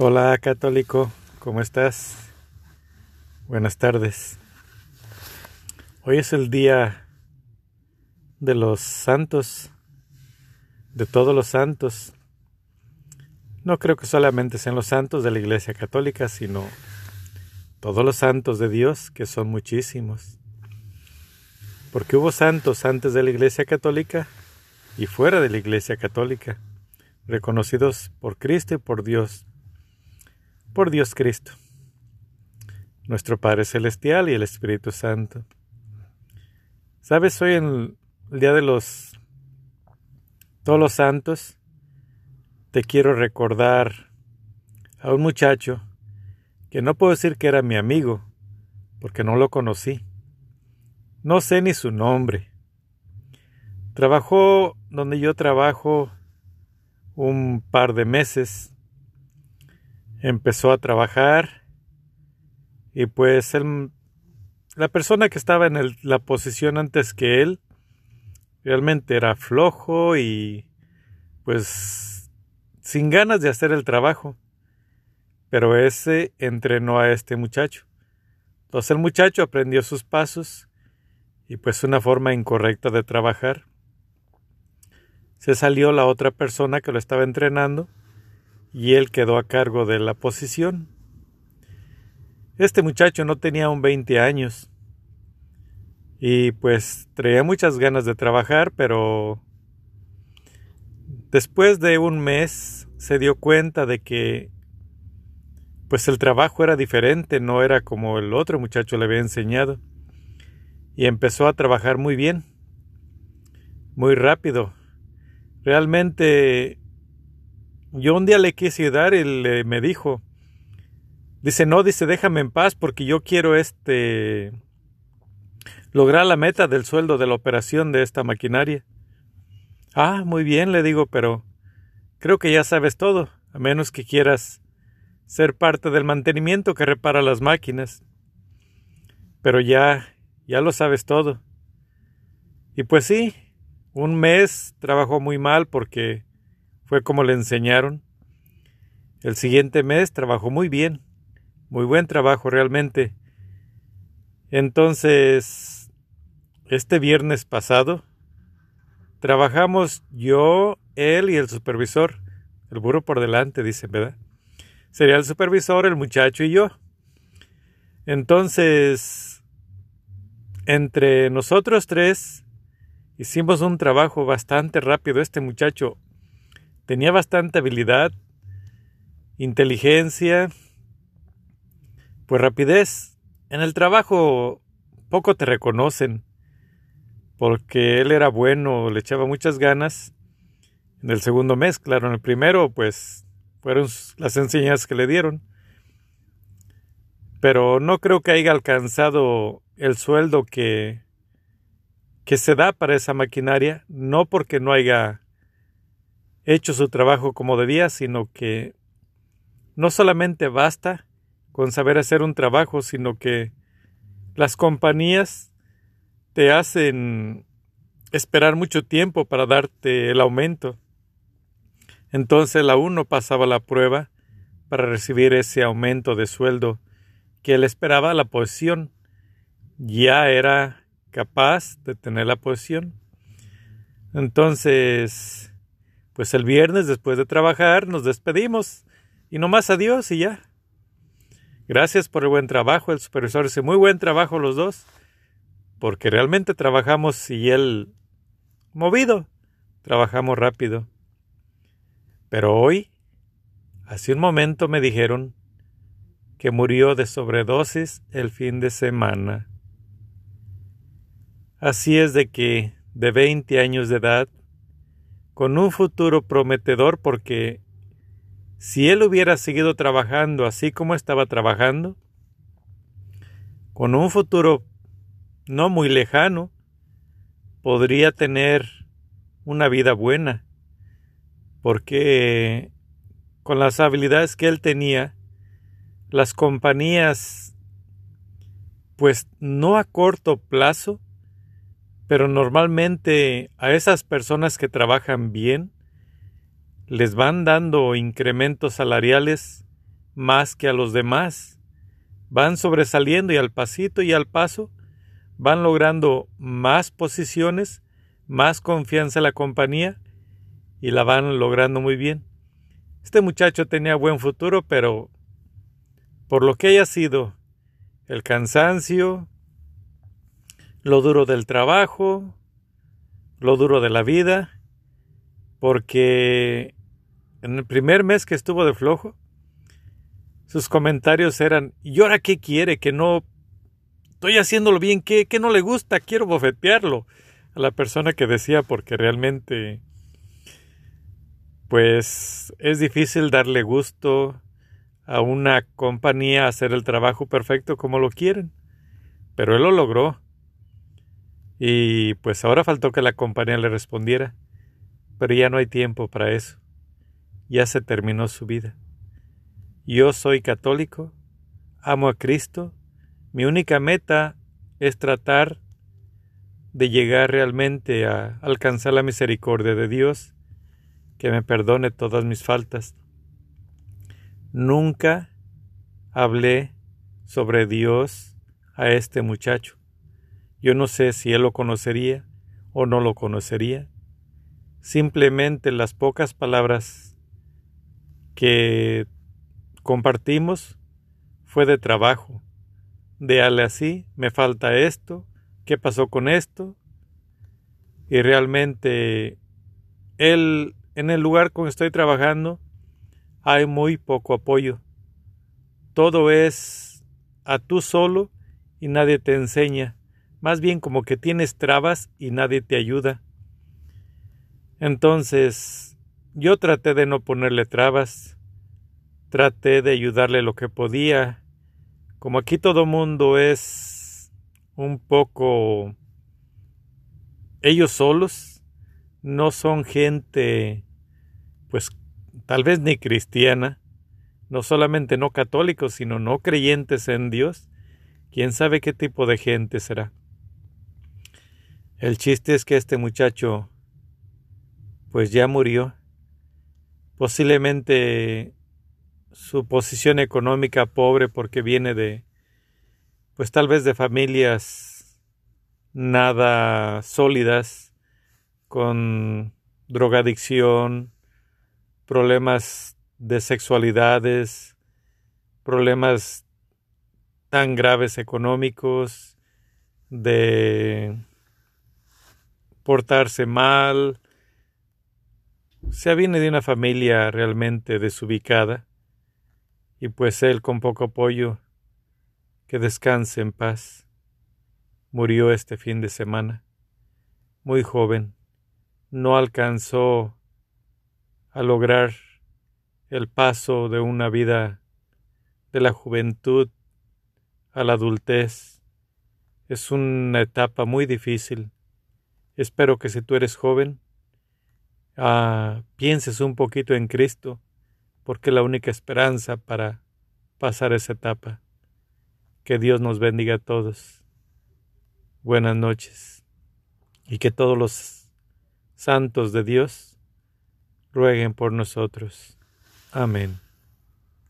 Hola católico, ¿cómo estás? Buenas tardes. Hoy es el día de los santos, de todos los santos. No creo que solamente sean los santos de la Iglesia Católica, sino todos los santos de Dios, que son muchísimos. Porque hubo santos antes de la Iglesia Católica y fuera de la Iglesia Católica, reconocidos por Cristo y por Dios por Dios Cristo, nuestro Padre Celestial y el Espíritu Santo. ¿Sabes? Hoy en el Día de los Todos los Santos, te quiero recordar a un muchacho que no puedo decir que era mi amigo, porque no lo conocí. No sé ni su nombre. Trabajó donde yo trabajo un par de meses empezó a trabajar y pues la persona que estaba en la posición antes que él realmente era flojo y pues sin ganas de hacer el trabajo. Pero ese entrenó a este muchacho. Entonces el muchacho aprendió sus pasos y pues una forma incorrecta de trabajar. Se salió la otra persona que lo estaba entrenando y él quedó a cargo de la posición. Este muchacho no tenía un 20 años y pues traía muchas ganas de trabajar, pero después de un mes se dio cuenta de que pues el trabajo era diferente, no era como el otro muchacho le había enseñado y empezó a trabajar muy bien, muy rápido. Realmente yo un día le quise ayudar y le, me dijo, dice, no, dice, déjame en paz porque yo quiero este lograr la meta del sueldo de la operación de esta maquinaria. Ah, muy bien, le digo, pero creo que ya sabes todo, a menos que quieras ser parte del mantenimiento que repara las máquinas. Pero ya, ya lo sabes todo. Y pues sí, un mes trabajó muy mal porque fue como le enseñaron. El siguiente mes trabajó muy bien, muy buen trabajo realmente. Entonces, este viernes pasado, trabajamos yo, él y el supervisor, el burro por delante, dice, ¿verdad? Sería el supervisor, el muchacho y yo. Entonces, entre nosotros tres, hicimos un trabajo bastante rápido. Este muchacho Tenía bastante habilidad, inteligencia, pues rapidez. En el trabajo poco te reconocen, porque él era bueno, le echaba muchas ganas. En el segundo mes, claro, en el primero, pues fueron las enseñanzas que le dieron. Pero no creo que haya alcanzado el sueldo que, que se da para esa maquinaria, no porque no haya hecho su trabajo como debía, sino que no solamente basta con saber hacer un trabajo, sino que las compañías te hacen esperar mucho tiempo para darte el aumento. Entonces la uno pasaba la prueba para recibir ese aumento de sueldo que él esperaba la posición. Ya era capaz de tener la posición. Entonces, pues el viernes después de trabajar nos despedimos y nomás adiós y ya. Gracias por el buen trabajo, el supervisor dice muy buen trabajo los dos, porque realmente trabajamos y él movido, trabajamos rápido. Pero hoy, hace un momento me dijeron que murió de sobredosis el fin de semana. Así es de que, de 20 años de edad, con un futuro prometedor porque si él hubiera seguido trabajando así como estaba trabajando, con un futuro no muy lejano, podría tener una vida buena, porque con las habilidades que él tenía, las compañías, pues no a corto plazo, pero normalmente a esas personas que trabajan bien les van dando incrementos salariales más que a los demás. Van sobresaliendo y al pasito y al paso van logrando más posiciones, más confianza en la compañía y la van logrando muy bien. Este muchacho tenía buen futuro, pero por lo que haya sido el cansancio, lo duro del trabajo, lo duro de la vida, porque en el primer mes que estuvo de flojo, sus comentarios eran, ¿y ahora qué quiere? Que no estoy haciéndolo bien, ¿qué, qué no le gusta? Quiero bofetearlo a la persona que decía, porque realmente, pues es difícil darle gusto a una compañía hacer el trabajo perfecto como lo quieren, pero él lo logró. Y pues ahora faltó que la compañía le respondiera, pero ya no hay tiempo para eso. Ya se terminó su vida. Yo soy católico, amo a Cristo, mi única meta es tratar de llegar realmente a alcanzar la misericordia de Dios, que me perdone todas mis faltas. Nunca hablé sobre Dios a este muchacho. Yo no sé si él lo conocería o no lo conocería. Simplemente las pocas palabras que compartimos fue de trabajo. De ale así, me falta esto, ¿qué pasó con esto? Y realmente él, en el lugar con que estoy trabajando, hay muy poco apoyo. Todo es a tú solo y nadie te enseña. Más bien como que tienes trabas y nadie te ayuda. Entonces, yo traté de no ponerle trabas traté de ayudarle lo que podía. Como aquí todo mundo es un poco ellos solos, no son gente pues tal vez ni cristiana, no solamente no católicos, sino no creyentes en Dios. ¿Quién sabe qué tipo de gente será? El chiste es que este muchacho pues ya murió. Posiblemente su posición económica pobre porque viene de, pues tal vez de familias nada sólidas, con drogadicción, problemas de sexualidades, problemas tan graves económicos, de portarse mal. O sea, viene de una familia realmente desubicada y pues él con poco apoyo, que descanse en paz, murió este fin de semana, muy joven, no alcanzó a lograr el paso de una vida de la juventud a la adultez. Es una etapa muy difícil. Espero que si tú eres joven, ah, pienses un poquito en Cristo porque es la única esperanza para pasar esa etapa. Que Dios nos bendiga a todos. Buenas noches. Y que todos los santos de Dios rueguen por nosotros. Amén.